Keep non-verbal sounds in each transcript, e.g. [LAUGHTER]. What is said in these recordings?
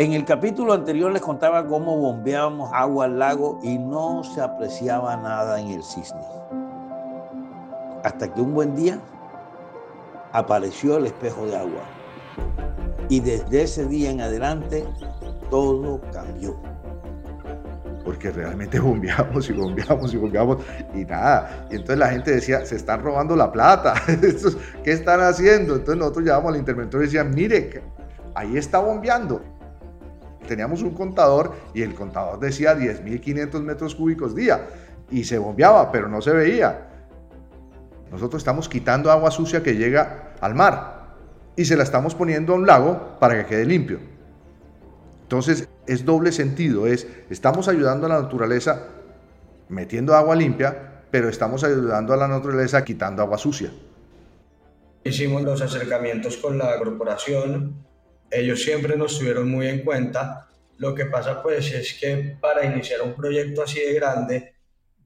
En el capítulo anterior les contaba cómo bombeábamos agua al lago y no se apreciaba nada en el cisne. Hasta que un buen día apareció el espejo de agua. Y desde ese día en adelante todo cambió. Porque realmente [LAUGHS] bombeamos y bombeamos y bombeamos y nada. Y entonces la gente decía, se están robando la plata. [LAUGHS] ¿Qué están haciendo? Entonces nosotros llevamos al interventor y decían, mire, ahí está bombeando teníamos un contador y el contador decía 10.500 metros cúbicos día y se bombeaba, pero no se veía. Nosotros estamos quitando agua sucia que llega al mar y se la estamos poniendo a un lago para que quede limpio. Entonces es doble sentido, es estamos ayudando a la naturaleza metiendo agua limpia, pero estamos ayudando a la naturaleza quitando agua sucia. Hicimos los acercamientos con la corporación, ellos siempre nos tuvieron muy en cuenta. Lo que pasa pues es que para iniciar un proyecto así de grande,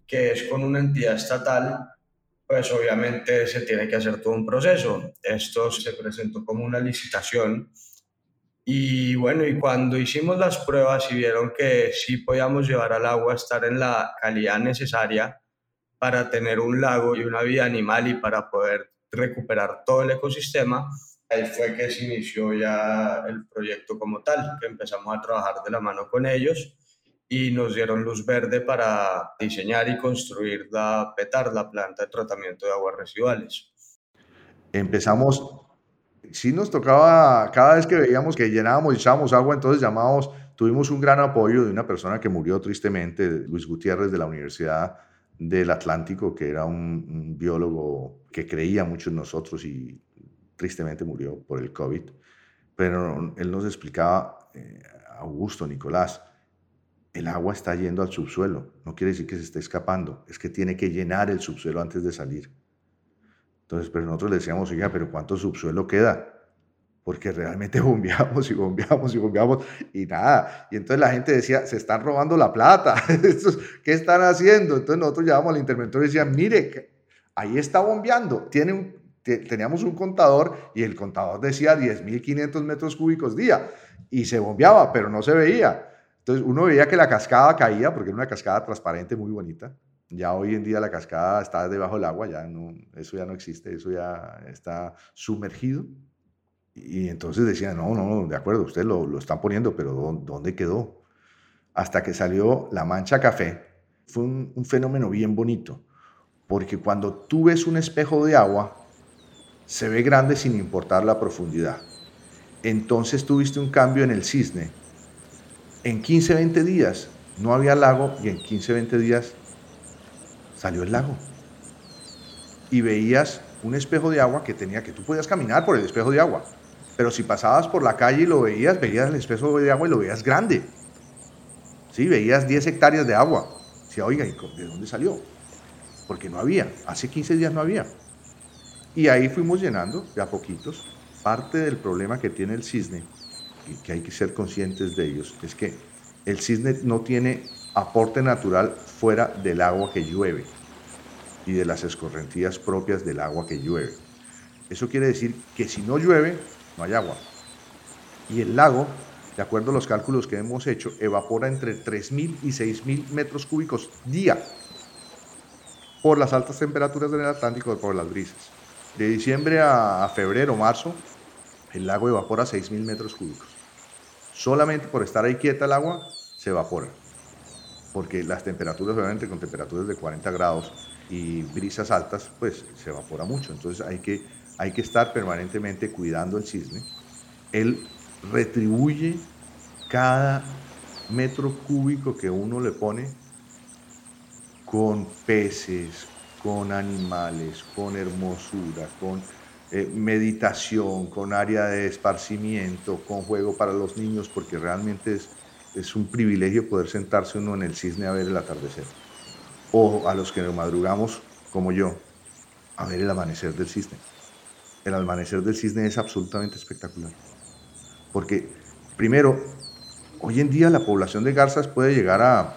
que es con una entidad estatal, pues obviamente se tiene que hacer todo un proceso. Esto se presentó como una licitación y bueno, y cuando hicimos las pruebas y vieron que sí podíamos llevar al agua, estar en la calidad necesaria para tener un lago y una vida animal y para poder recuperar todo el ecosistema, ahí fue que se inició ya el proyecto como tal, que empezamos a trabajar de la mano con ellos y nos dieron luz verde para diseñar y construir la PETAR, la planta de tratamiento de aguas residuales. Empezamos, sí nos tocaba, cada vez que veíamos que llenábamos y echábamos agua, entonces llamábamos, tuvimos un gran apoyo de una persona que murió tristemente, Luis Gutiérrez de la Universidad del Atlántico, que era un, biólogo que creía mucho en nosotros y tristemente murió por el COVID, pero él nos explicaba, eh, Augusto, Nicolás, el agua está yendo al subsuelo, no quiere decir que se esté escapando, es que tiene que llenar el subsuelo antes de salir. Entonces, pero nosotros le decíamos, oiga, pero ¿cuánto subsuelo queda? Porque realmente [LAUGHS] bombeamos y bombeamos y bombeamos y nada. Y entonces la gente decía, se están robando la plata, [LAUGHS] ¿qué están haciendo? Entonces nosotros llevamos al interventor y decían, mire, ahí está bombeando, teníamos un contador y el contador decía 10.500 metros cúbicos día y se bombeaba, pero no se veía. Entonces uno veía que la cascada caía porque era una cascada transparente muy bonita. Ya hoy en día la cascada está debajo del agua, ya no, eso ya no existe, eso ya está sumergido. Y entonces decían, no, no, de acuerdo, usted lo, lo están poniendo, pero ¿dónde quedó? Hasta que salió la mancha café. Fue un, un fenómeno bien bonito, porque cuando tú ves un espejo de agua, se ve grande sin importar la profundidad. Entonces tuviste un cambio en el cisne. En 15, 20 días no había lago y en 15, 20 días salió el lago. Y veías un espejo de agua que tenía que tú podías caminar por el espejo de agua. Pero si pasabas por la calle y lo veías, veías el espejo de agua y lo veías grande. Sí, veías 10 hectáreas de agua. Sí, oiga, ¿de dónde salió? Porque no había. Hace 15 días no había. Y ahí fuimos llenando de a poquitos. Parte del problema que tiene el cisne, y que hay que ser conscientes de ellos, es que el cisne no tiene aporte natural fuera del agua que llueve y de las escorrentías propias del agua que llueve. Eso quiere decir que si no llueve, no hay agua. Y el lago, de acuerdo a los cálculos que hemos hecho, evapora entre 3.000 y 6.000 metros cúbicos día por las altas temperaturas del Atlántico y por las brisas. De diciembre a, febrero, marzo, el lago evapora 6.000 metros cúbicos. Solamente por estar ahí quieta el agua, se evapora. Porque las temperaturas, obviamente, con temperaturas de 40 grados y brisas altas, pues se evapora mucho. Entonces hay que, hay que estar permanentemente cuidando el cisne. Él retribuye cada metro cúbico que uno le pone con peces, con animales, con hermosura, con eh, meditación, con área de esparcimiento, con juego para los niños, porque realmente es, es un privilegio poder sentarse uno en el cisne a ver el atardecer. O a los que nos madrugamos, como yo, a ver el amanecer del cisne. El amanecer del cisne es absolutamente espectacular. Porque, primero, hoy en día la población de garzas puede llegar a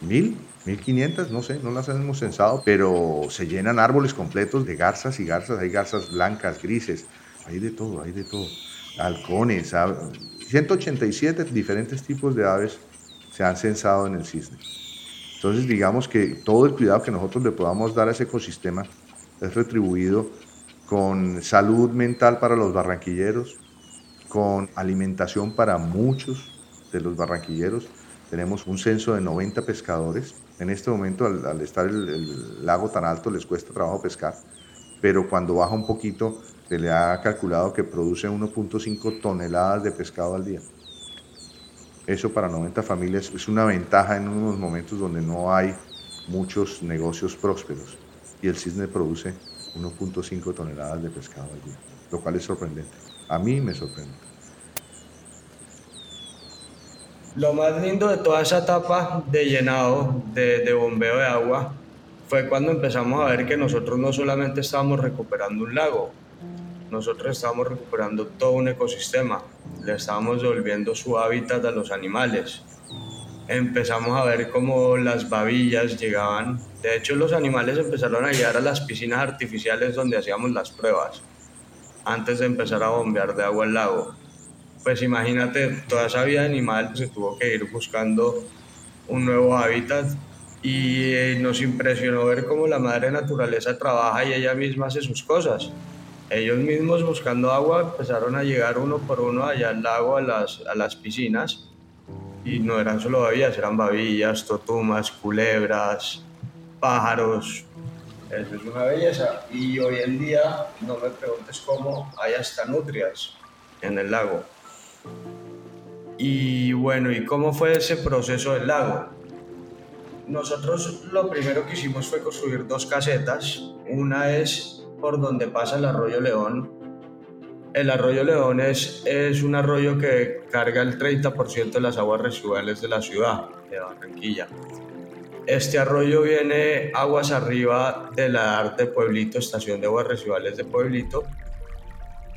mil, 1500, no sé, no las hemos censado, pero se llenan árboles completos de garzas y garzas. Hay garzas blancas, grises, hay de todo, hay de todo. Halcones, 187 diferentes tipos de aves se han censado en el cisne. Entonces, digamos que todo el cuidado que nosotros le podamos dar a ese ecosistema es retribuido con salud mental para los barranquilleros, con alimentación para muchos de los barranquilleros. Tenemos un censo de 90 pescadores. En este momento, al, estar el, lago tan alto, les cuesta trabajo pescar, pero cuando baja un poquito, se le ha calculado que produce 1.5 toneladas de pescado al día. Eso para 90 familias es una ventaja en unos momentos donde no hay muchos negocios prósperos y el cisne produce 1.5 toneladas de pescado al día, lo cual es sorprendente. A mí me sorprende. Lo más lindo de toda esa etapa de llenado, de, bombeo de agua, fue cuando empezamos a ver que nosotros no solamente estábamos recuperando un lago, nosotros estábamos recuperando todo un ecosistema, le estábamos devolviendo su hábitat a los animales. Empezamos a ver cómo las babillas llegaban. De hecho, los animales empezaron a llegar a las piscinas artificiales donde hacíamos las pruebas, antes de empezar a bombear de agua al lago. Pues imagínate, toda esa vida animal se tuvo que ir buscando un nuevo hábitat y eh, nos impresionó ver cómo la madre naturaleza trabaja y ella misma hace sus cosas ellos mismos buscando agua empezaron a llegar uno por uno allá al lago, a las, a las piscinas, y no eran solo babillas, eran babillas, totumas, culebras, pájaros. Eso es una belleza. Y hoy en día, no me preguntes cómo, hay hasta nutrias en el lago. Y bueno, ¿y cómo fue ese proceso del lago? Nosotros lo primero que hicimos fue construir dos casetas. Una es por donde pasa el arroyo León. El arroyo León es, es un arroyo que carga el 30% de las aguas residuales de la ciudad de Barranquilla. Este arroyo viene aguas arriba de la Arte Pueblito, estación de aguas residuales de Pueblito.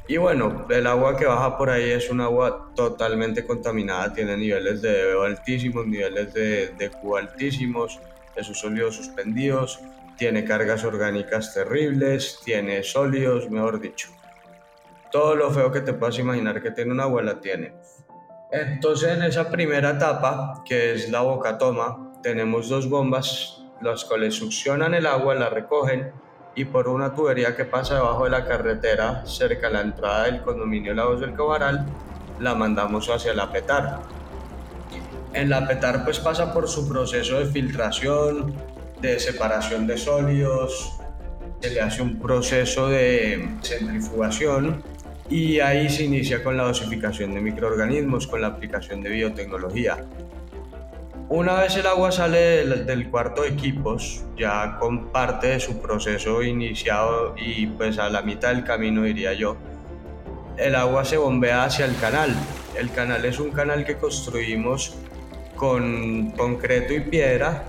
Y bueno, el agua que baja por ahí es un agua totalmente contaminada, tiene niveles de altísimos, niveles de, de altísimos, de sus sólidos suspendidos, tiene cargas orgánicas terribles, tiene sólidos, mejor dicho. Todo lo feo que te puedas imaginar que tiene una agua la tiene. Entonces en esa primera etapa, que es la boca toma, tenemos dos bombas, las cuales succionan el agua, la recogen y por una tubería que pasa debajo de la carretera, cerca a la entrada del condominio Lagos del Cobaral, la mandamos hacia la petar. En la petar pues pasa por su proceso de filtración, de separación de sólidos, se le hace un proceso de centrifugación y ahí se inicia con la dosificación de microorganismos, con la aplicación de biotecnología. Una vez el agua sale del, cuarto de equipos, ya con parte de su proceso iniciado y pues a la mitad del camino diría yo, el agua se bombea hacia el canal. El canal es un canal que construimos con concreto y piedra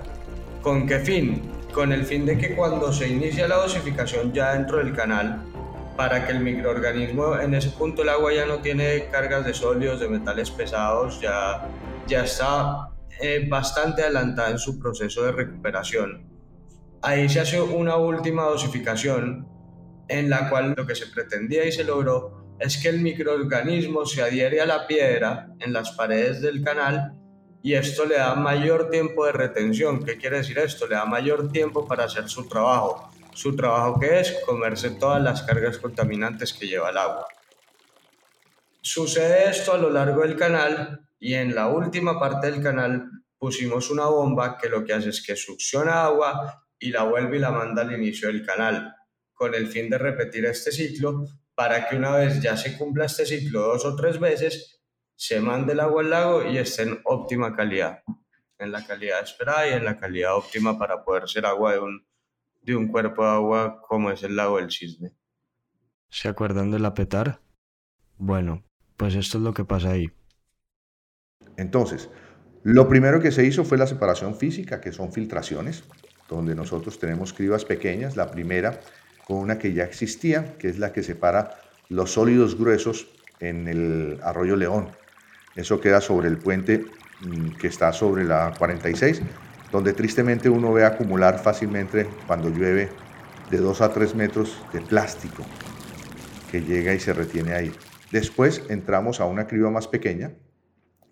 ¿Con qué fin? Con el fin de que cuando se inicia la dosificación ya dentro del canal, para que el microorganismo en ese punto el agua ya no tiene cargas de sólidos, de metales pesados, ya, ya está eh, bastante adelantada en su proceso de recuperación. Ahí se hace una última dosificación en la cual lo que se pretendía y se logró es que el microorganismo se adhiere a la piedra en las paredes del canal y esto le da mayor tiempo de retención. ¿Qué quiere decir esto? Le da mayor tiempo para hacer su trabajo. Su trabajo que es comerse todas las cargas contaminantes que lleva el agua. Sucede esto a lo largo del canal y en la última parte del canal pusimos una bomba que lo que hace es que succiona agua y la vuelve y la manda al inicio del canal, con el fin de repetir este ciclo para que una vez ya se cumpla este ciclo dos o tres veces, se mande el agua al lago y esté en óptima calidad, en la calidad esperada y en la calidad óptima para poder ser agua de un, de un cuerpo de agua como es el lago del Cisne. ¿Se acuerdan de la petar? Bueno, pues esto es lo que pasa ahí. Entonces, lo primero que se hizo fue la separación física, que son filtraciones, donde nosotros tenemos cribas pequeñas, la primera con una que ya existía, que es la que separa los sólidos gruesos en el arroyo León, eso queda sobre el puente mm, que está sobre la 46, donde tristemente uno ve acumular fácilmente cuando llueve de 2 a 3 metros de plástico. que llega y se retiene ahí. Después entramos a una criba más pequeña,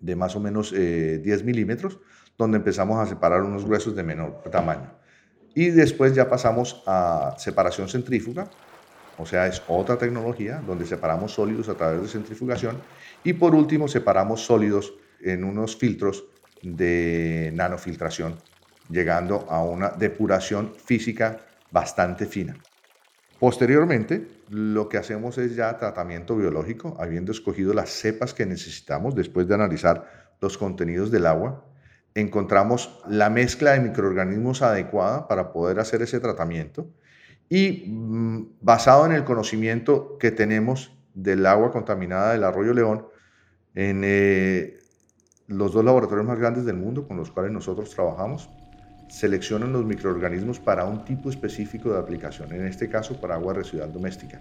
de más o menos 10 eh, milímetros, donde empezamos a separar unos gruesos de menor tamaño. Y después ya pasamos a separación centrífuga, o sea, es otra tecnología donde separamos sólidos a través de centrifugación. Y por último, separamos sólidos en unos filtros de nanofiltración, llegando a una depuración física bastante fina. Posteriormente, lo que hacemos es ya tratamiento biológico, habiendo escogido las cepas que necesitamos después de analizar los contenidos del agua. Encontramos la mezcla de microorganismos adecuada para poder hacer ese tratamiento y mm, basado en el conocimiento que tenemos del agua contaminada del arroyo León, en eh, los dos laboratorios más grandes del mundo con los cuales nosotros trabajamos, seleccionan los microorganismos para un tipo específico de aplicación, en este caso para agua residual doméstica.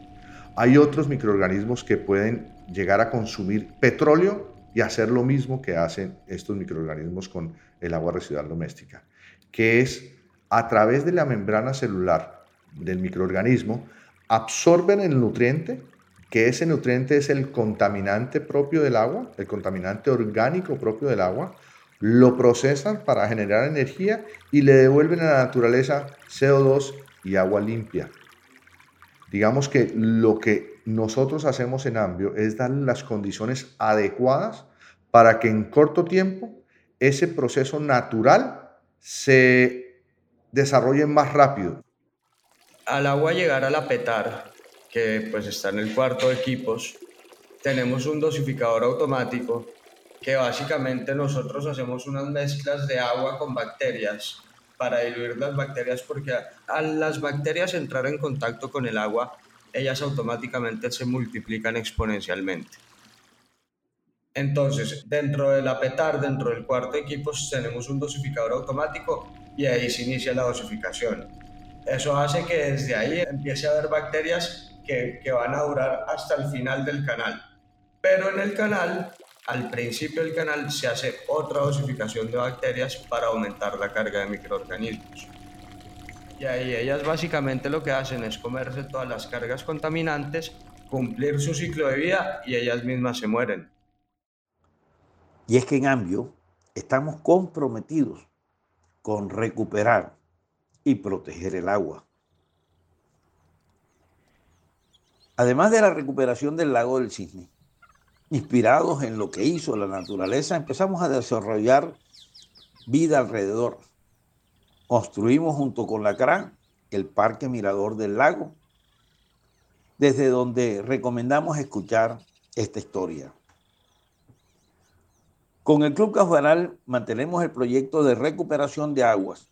Hay otros microorganismos que pueden llegar a consumir petróleo y hacer lo mismo que hacen estos microorganismos con el agua residual doméstica, que es a través de la membrana celular del microorganismo absorben el nutriente, que ese nutriente es el contaminante propio del agua, el contaminante orgánico propio del agua, lo procesan para generar energía y le devuelven a la naturaleza CO2 y agua limpia. Digamos que lo que nosotros hacemos en Ambio es dar las condiciones adecuadas para que en corto tiempo ese proceso natural se desarrolle más rápido al agua llegar a la petar, que pues está en el cuarto de equipos, tenemos un dosificador automático que básicamente nosotros hacemos unas mezclas de agua con bacterias para diluir las bacterias porque al las bacterias entrar en contacto con el agua, ellas automáticamente se multiplican exponencialmente. Entonces, dentro de la petar, dentro del cuarto de equipos, tenemos un dosificador automático y ahí se inicia la dosificación. Eso hace que desde ahí empiece a haber bacterias que, que van a durar hasta el final del canal. Pero en el canal, al principio del canal, se hace otra dosificación de bacterias para aumentar la carga de microorganismos. Y ahí ellas básicamente lo que hacen es comerse todas las cargas contaminantes, cumplir su ciclo de vida y ellas mismas se mueren. Y es que en Ambio estamos comprometidos con recuperar y proteger el agua. Además de la recuperación del lago del Cisne, inspirados en lo que hizo la naturaleza, empezamos a desarrollar vida alrededor. Construimos junto con la CRAN el Parque Mirador del Lago, desde donde recomendamos escuchar esta historia. Con el Club Cajuaral mantenemos el proyecto de recuperación de aguas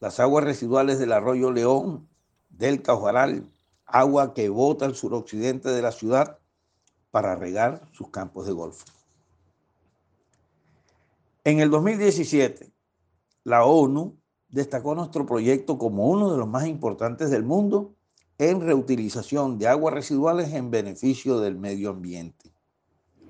las aguas residuales del arroyo León, del Cajuaral, agua que bota al suroccidente de la ciudad para regar sus campos de golf. En el 2017, la ONU destacó nuestro proyecto como uno de los más importantes del mundo en reutilización de aguas residuales en beneficio del medio ambiente.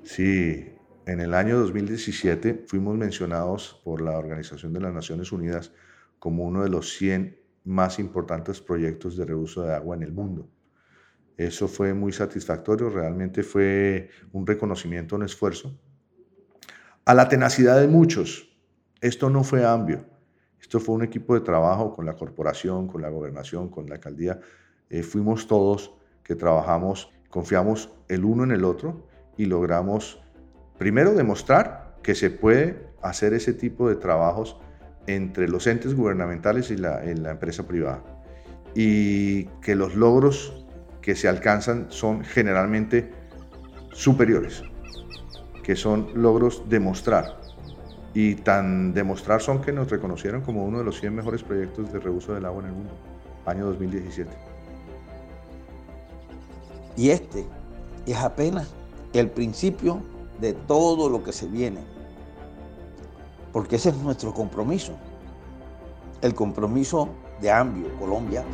Sí, en el año 2017 fuimos mencionados por la Organización de las Naciones Unidas como uno de los 100 más importantes proyectos de reuso de agua en el mundo. Eso fue muy satisfactorio, realmente fue un reconocimiento, un esfuerzo. A la tenacidad de muchos, esto no fue ambio, esto fue un equipo de trabajo con la corporación, con la gobernación, con la alcaldía. Eh, fuimos todos que trabajamos, confiamos el uno en el otro y logramos primero demostrar que se puede hacer ese tipo de trabajos entre los entes gubernamentales y la, empresa privada. Y que los logros que se alcanzan son generalmente superiores, que son logros demostrar. Y tan demostrar son que nos reconocieron como uno de los 100 mejores proyectos de reuso del agua en el mundo, año 2017. Y este es apenas el principio de todo lo que se viene porque ese es nuestro compromiso, el compromiso de Ambio, Colombia,